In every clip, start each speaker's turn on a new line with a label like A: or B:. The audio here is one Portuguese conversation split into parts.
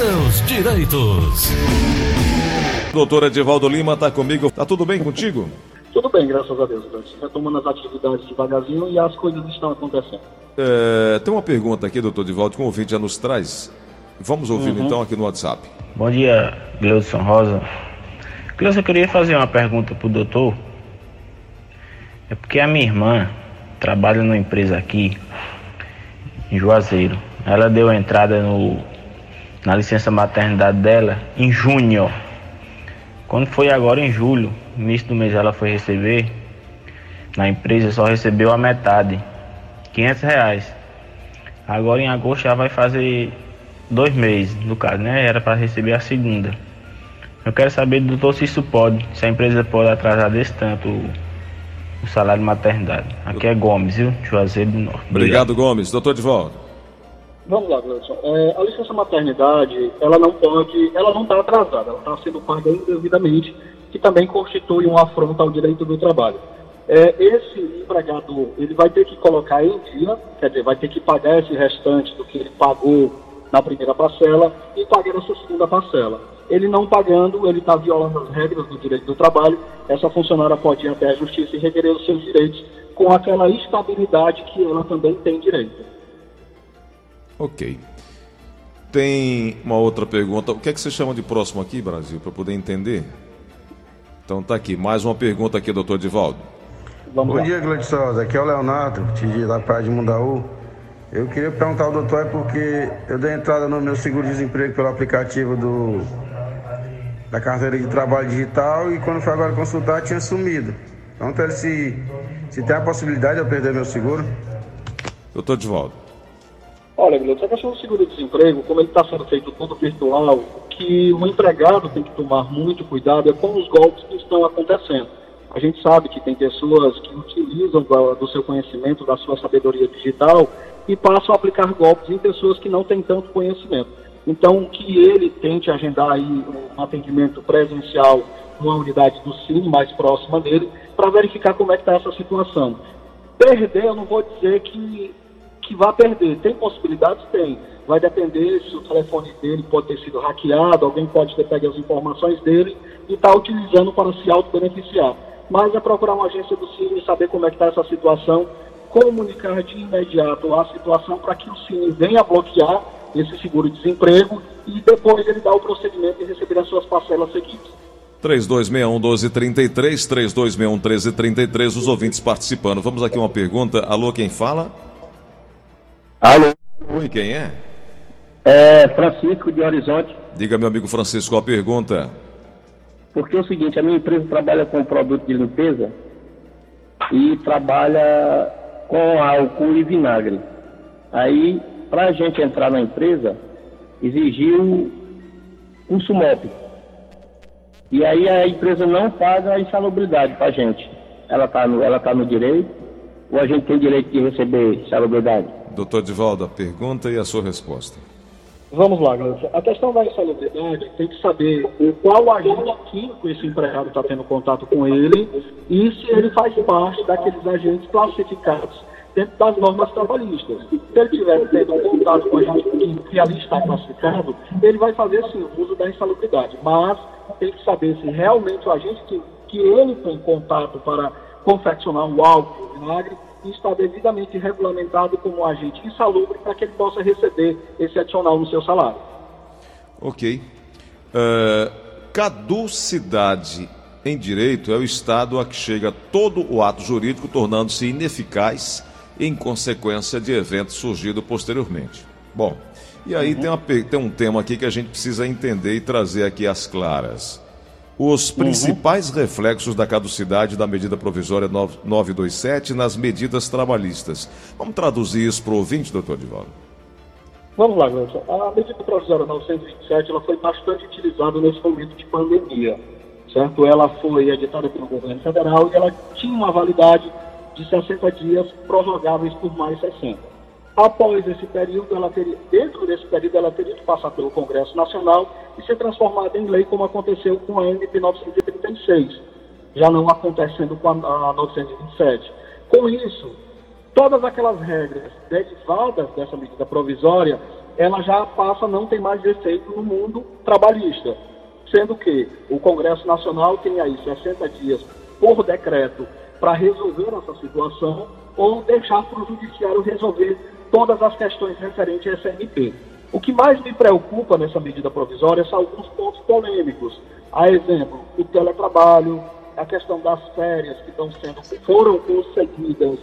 A: seus direitos.
B: Doutor Edivaldo Lima está comigo. Tá tudo bem contigo?
C: Tudo bem, graças a Deus. Retomando as atividades devagarzinho e as coisas estão acontecendo.
B: É, tem uma pergunta aqui, doutor Edivaldo, que o ouvinte já nos traz. Vamos ouvir uhum. então aqui no WhatsApp.
D: Bom dia, Gleudson Rosa. Gleudson, eu queria fazer uma pergunta pro doutor. É porque a minha irmã trabalha numa empresa aqui, em Juazeiro. Ela deu entrada no, na licença maternidade dela em junho. Quando foi agora em julho, início do mês ela foi receber, na empresa só recebeu a metade, 500 reais. Agora em agosto já vai fazer dois meses, no caso, né? Era para receber a segunda. Eu quero saber, doutor, se isso pode, se a empresa pode atrasar desse tanto o, salário de maternidade. Aqui é Gomes, viu? Juazeiro do Norte.
B: Obrigado, Obrigado. Gomes. Doutor de volta.
C: Vamos lá, Gleison. É, a licença maternidade, ela não pode, ela não está atrasada, ela está sendo paga indevidamente que também constitui uma afronta ao direito do trabalho. É, esse empregador, ele vai ter que colocar em dia, quer dizer, vai ter que pagar esse restante do que ele pagou na primeira parcela e pagar essa segunda parcela. Ele não pagando, ele está violando as regras do direito do trabalho, essa funcionária pode ir até a justiça e requerer os seus direitos com aquela estabilidade que ela também tem direito.
B: Ok. Tem uma outra pergunta. O que é que você chama de próximo aqui, Brasil, para poder entender? Então tá aqui, mais uma pergunta aqui, doutor Divaldo.
E: Vamos Bom lá. dia, Gladsosa. Aqui é o Leonardo, te da Praia de Mundaú. Eu queria perguntar ao doutor é porque eu dei entrada no meu seguro-desemprego pelo aplicativo do da carteira de trabalho digital e quando foi agora consultar tinha sumido. Então se, se tem a possibilidade de eu perder meu seguro.
B: Doutor Divaldo.
C: Olha, Guilherme, essa questão do seguro-desemprego, como ele está sendo feito todo virtual, que o empregado tem que tomar muito cuidado é com os golpes que estão acontecendo. A gente sabe que tem pessoas que utilizam do seu conhecimento, da sua sabedoria digital e passam a aplicar golpes em pessoas que não têm tanto conhecimento. Então, que ele tente agendar aí um atendimento presencial numa unidade do Cine mais próxima dele para verificar como é que está essa situação. Perder, eu não vou dizer que que vai perder. Tem possibilidades? Tem. Vai depender se o telefone dele pode ter sido hackeado, alguém pode ter pego as informações dele e está utilizando para se auto-beneficiar. Mas é procurar uma agência do Cine saber como é que está essa situação, comunicar de imediato a situação para que o Cine venha bloquear esse seguro-desemprego e depois ele dar o procedimento e receber as suas parcelas seguintes.
B: 3261-1233, 3261-1333, os ouvintes participando. Vamos aqui uma pergunta. Alô, quem fala?
F: Alô?
B: Oi, quem é?
F: É Francisco de Horizonte.
B: Diga, meu amigo Francisco, a pergunta.
F: Porque é o seguinte, a minha empresa trabalha com produto de limpeza e trabalha com álcool e vinagre. Aí, para a gente entrar na empresa, exigiu um SUMOP. E aí a empresa não paga a insalubridade para a gente. Ela está no, ela tá no direito, ou a gente tem direito de receber insalubridade?
B: Doutor Divaldo, a pergunta e a sua resposta.
C: Vamos lá, galera. A questão da insalubridade tem que saber qual agente químico esse empregado está tendo contato com ele e se ele faz parte daqueles agentes classificados dentro das normas trabalhistas. Se ele tiver tendo contato com agente químico que ali está classificado, ele vai fazer sim o uso da insalubridade. Mas tem que saber se realmente o agente que, que ele tem contato para confeccionar o álcool, o vinagre, e está devidamente regulamentado como agente insalubre para que ele possa receber esse adicional no seu salário.
B: Ok. Uh, caducidade em direito é o estado a que chega todo o ato jurídico, tornando-se ineficaz em consequência de evento surgido posteriormente. Bom, e aí uhum. tem, uma, tem um tema aqui que a gente precisa entender e trazer aqui às claras os principais uhum. reflexos da caducidade da medida provisória 927 nas medidas trabalhistas. Vamos traduzir isso para o ouvinte, doutor Divaldo?
C: Vamos lá, Gleison. A medida provisória 927 ela foi bastante utilizada nesse momento de pandemia, certo? Ela foi editada pelo governo federal e ela tinha uma validade de 60 dias prorrogáveis por mais 60. Após esse período, ela teria, dentro desse período, ela teria que passar pelo Congresso Nacional e ser transformada em lei, como aconteceu com a MP 936, já não acontecendo com a, a 927. Com isso, todas aquelas regras derivadas dessa medida provisória ela já passa não ter mais efeito no mundo trabalhista. Sendo que o Congresso Nacional tem aí 60 dias por decreto para resolver essa situação ou deixar para o Judiciário resolver todas as questões referentes à SNP. O que mais me preocupa nessa medida provisória são alguns pontos polêmicos. A exemplo, o teletrabalho, a questão das férias que estão sendo, foram conseguidas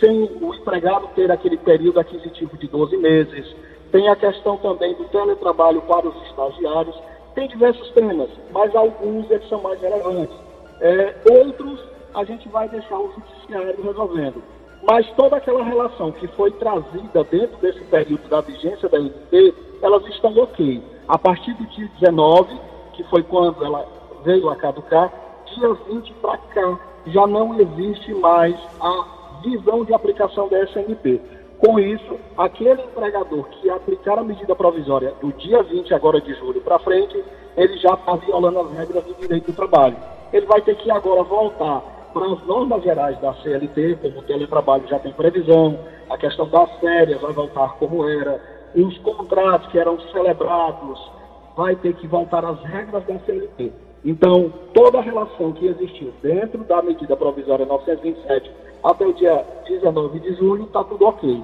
C: sem o empregado ter aquele período aquisitivo de 12 meses. Tem a questão também do teletrabalho para os estagiários. Tem diversos temas, mas alguns eles são mais relevantes. É, outros a gente vai deixar o judiciário resolvendo. Mas toda aquela relação que foi trazida dentro desse período da vigência da NT, elas estão ok. A partir do dia 19, que foi quando ela veio a caducar, dia 20 para cá, já não existe mais a visão de aplicação da SNP. Com isso, aquele empregador que aplicar a medida provisória do dia 20 agora de julho para frente, ele já está violando as regras do direito do trabalho. Ele vai ter que agora voltar para as normas gerais da CLT, como o teletrabalho já tem previsão, a questão das férias vai voltar como era, os contratos que eram celebrados vai ter que voltar às regras da CLT. Então, toda a relação que existiu dentro da medida provisória 927 até o dia 19 de julho, está tudo ok.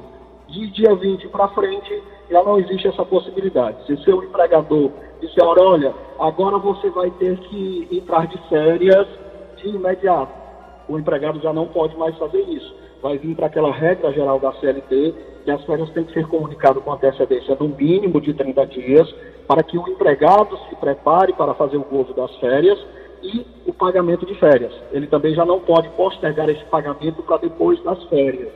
C: De dia 20 para frente, já não existe essa possibilidade. Se seu empregador disser, olha, agora você vai ter que entrar de férias de imediato, o empregado já não pode mais fazer isso. Vai vir para aquela regra geral da CLT, que as férias têm que ser comunicadas com antecedência no mínimo de 30 dias, para que o empregado se prepare para fazer o gozo das férias e o pagamento de férias. Ele também já não pode postergar esse pagamento para depois das férias.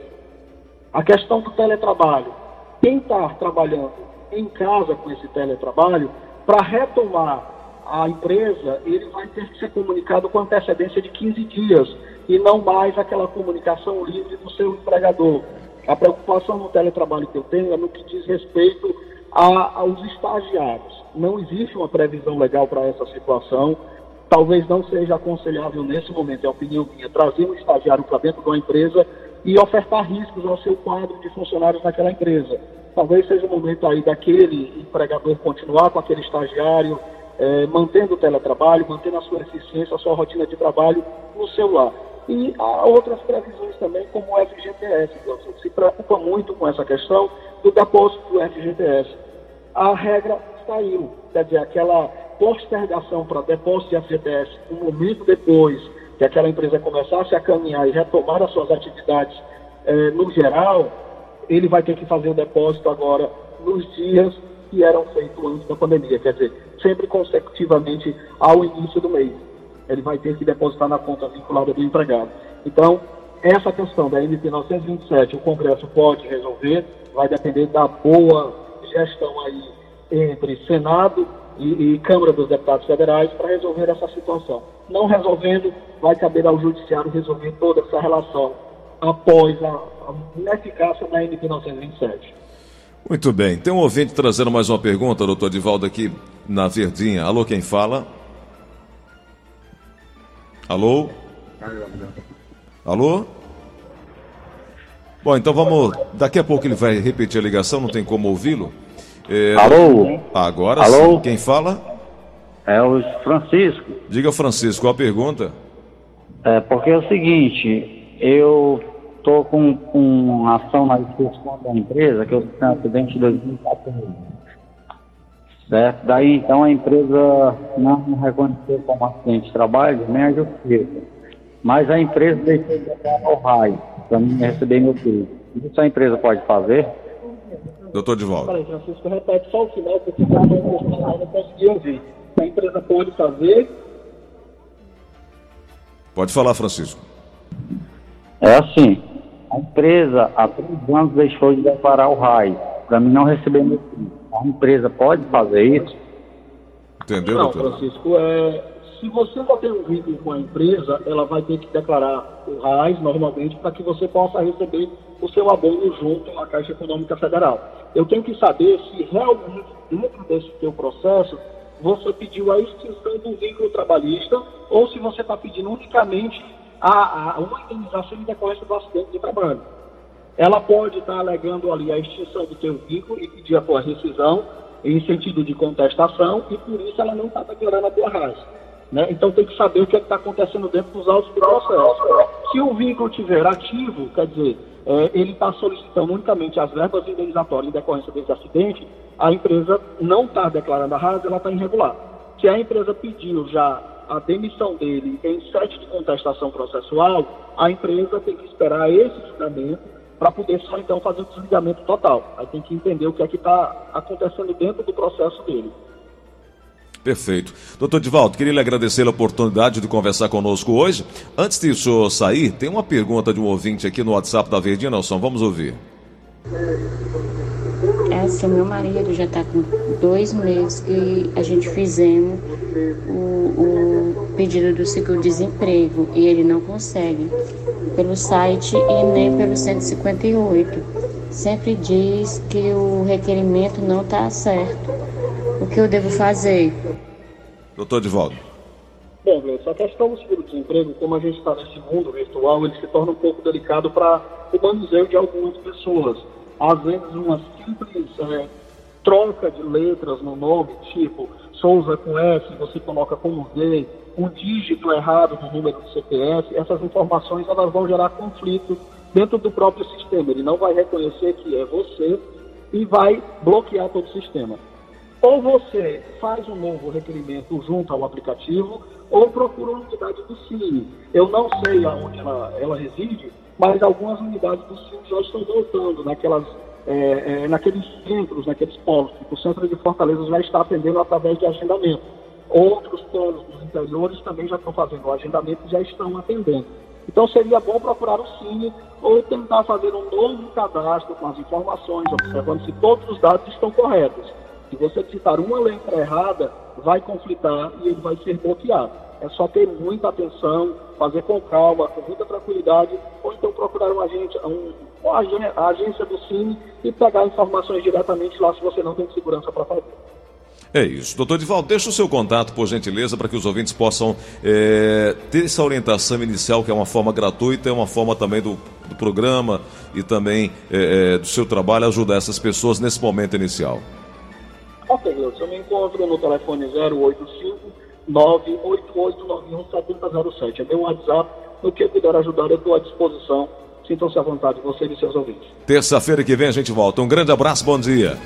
C: A questão do teletrabalho. Quem está trabalhando em casa com esse teletrabalho, para retomar a empresa, ele vai ter que ser comunicado com antecedência de 15 dias e não mais aquela comunicação livre do seu empregador. A preocupação no teletrabalho que eu tenho é no que diz respeito a, aos estagiários. Não existe uma previsão legal para essa situação. Talvez não seja aconselhável nesse momento, é a opinião minha, trazer um estagiário para dentro de uma empresa e ofertar riscos ao seu quadro de funcionários naquela empresa. Talvez seja o momento aí daquele empregador continuar com aquele estagiário, eh, mantendo o teletrabalho, mantendo a sua eficiência, a sua rotina de trabalho no seu lar. E há outras previsões também, como o FGTS, que se preocupa muito com essa questão do depósito do FGTS a regra saiu. Quer dizer, aquela postergação para depósito de FGTS um momento depois que aquela empresa começasse a caminhar e retomar as suas atividades eh, no geral, ele vai ter que fazer o depósito agora nos dias que eram feitos antes da pandemia, quer dizer, sempre consecutivamente ao início do mês. Ele vai ter que depositar na conta vinculada do empregado. Então, essa questão da MP 927, o Congresso pode resolver, vai depender da boa gestão aí entre Senado e, e Câmara dos Deputados Federais para resolver essa situação. Não resolvendo, vai caber ao Judiciário resolver toda essa relação após a, a da MP 927.
B: Muito bem. Tem um ouvinte trazendo mais uma pergunta, doutor Divaldo, aqui na Verdinha. Alô, quem fala? Alô? Alô? Bom, então vamos. Daqui a pouco ele vai repetir a ligação, não tem como ouvi-lo.
G: É... Alô?
B: Agora
G: Alô?
B: sim. Quem fala?
G: É o Francisco.
B: Diga, Francisco, qual a pergunta?
G: É porque é o seguinte, eu tô com, com uma ação na discussão da empresa, que eu tive um acidente em 2014. Certo? Daí então a empresa não me reconheceu como acidente de trabalho, nem a justiça. Mas a empresa deixou de dar ao raio para mim receber meu filho. Isso a empresa pode fazer?
B: Doutor de volta.
C: Peraí, Francisco, repete só o final, porque eu não consegui ouvir. A empresa pode fazer.
B: Pode falar, Francisco.
G: É assim, a empresa há três anos deixou de declarar o RAI para mim não receber meu filho. A empresa pode fazer isso?
B: Entendeu,
C: não,
B: doutor?
C: Francisco, é, se você não tem um vínculo com a empresa, ela vai ter que declarar o RAIS normalmente para que você possa receber o seu abono junto à Caixa Econômica Federal. Eu tenho que saber se realmente dentro desse teu processo você pediu a extinção do vínculo trabalhista ou se você está pedindo unicamente a, a, uma indenização em decorrência do acidente de trabalho. Ela pode estar alegando ali a extinção do seu vínculo e pedir a sua rescisão em sentido de contestação e por isso ela não está declarando a tua raiz. Né? Então tem que saber o que é está acontecendo dentro dos autos do processo. Se o vínculo estiver ativo, quer dizer, é, ele está solicitando unicamente as verbas indenizatórias em decorrência desse acidente, a empresa não está declarando a raiz, ela está irregular. Se a empresa pediu já a demissão dele em sete de contestação processual, a empresa tem que esperar esse julgamento para poder só então fazer o desligamento total. Aí tem que entender o que é que está acontecendo dentro do processo dele.
B: Perfeito. Doutor Divaldo, queria lhe agradecer a oportunidade de conversar conosco hoje. Antes de o senhor sair, tem uma pergunta de um ouvinte aqui no WhatsApp da Verdinha Nelson. Vamos ouvir.
H: É assim, meu marido já está com dois meses que a gente fizemos o, o pedido do seguro-desemprego e ele não consegue pelo site e nem pelo 158. Sempre diz que o requerimento não está certo. O que eu devo fazer?
B: Doutor Divaldo.
C: Bom, Gleison, a questão do seguro-desemprego, como a gente está nesse mundo virtual, ele se torna um pouco delicado para o manuseio de algumas pessoas. Às vezes, uma simples é, troca de letras no nome, tipo Souza com S, você coloca como V, um dígito errado no número do CPF, essas informações elas vão gerar conflito dentro do próprio sistema. Ele não vai reconhecer que é você e vai bloquear todo o sistema. Ou você faz um novo requerimento junto ao aplicativo, ou procura uma unidade do Cine. Eu não sei aonde ela, ela reside, mas algumas unidades do Cine já estão voltando naquelas é, é, naqueles centros, naqueles polos. O centro de Fortaleza já está atendendo através de agendamento. Outros polos dos interiores também já estão fazendo o agendamento e já estão atendendo. Então seria bom procurar o Cine ou tentar fazer um novo cadastro com as informações, observando se todos os dados estão corretos. Se você digitar uma letra errada, vai conflitar e ele vai ser bloqueado. É só ter muita atenção, fazer com calma, com muita tranquilidade, ou então procurar um agente, um, a agência do Cine e pegar informações diretamente lá se você não tem segurança para fazer.
B: É isso. Doutor Divaldo, deixa o seu contato, por gentileza, para que os ouvintes possam é, ter essa orientação inicial, que é uma forma gratuita, é uma forma também do, do programa e também é, é, do seu trabalho ajudar essas pessoas nesse momento inicial.
C: Ok, Deus, eu me encontro no telefone 085 98891 7007. É meu WhatsApp. No que eu puder ajudar, eu estou à disposição. Sintam-se à vontade, você e seus ouvintes.
B: Terça-feira que vem a gente volta. Um grande abraço, bom dia.